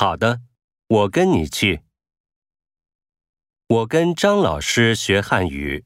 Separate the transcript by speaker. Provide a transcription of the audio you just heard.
Speaker 1: 好的我跟你去。我跟张老师学汉语。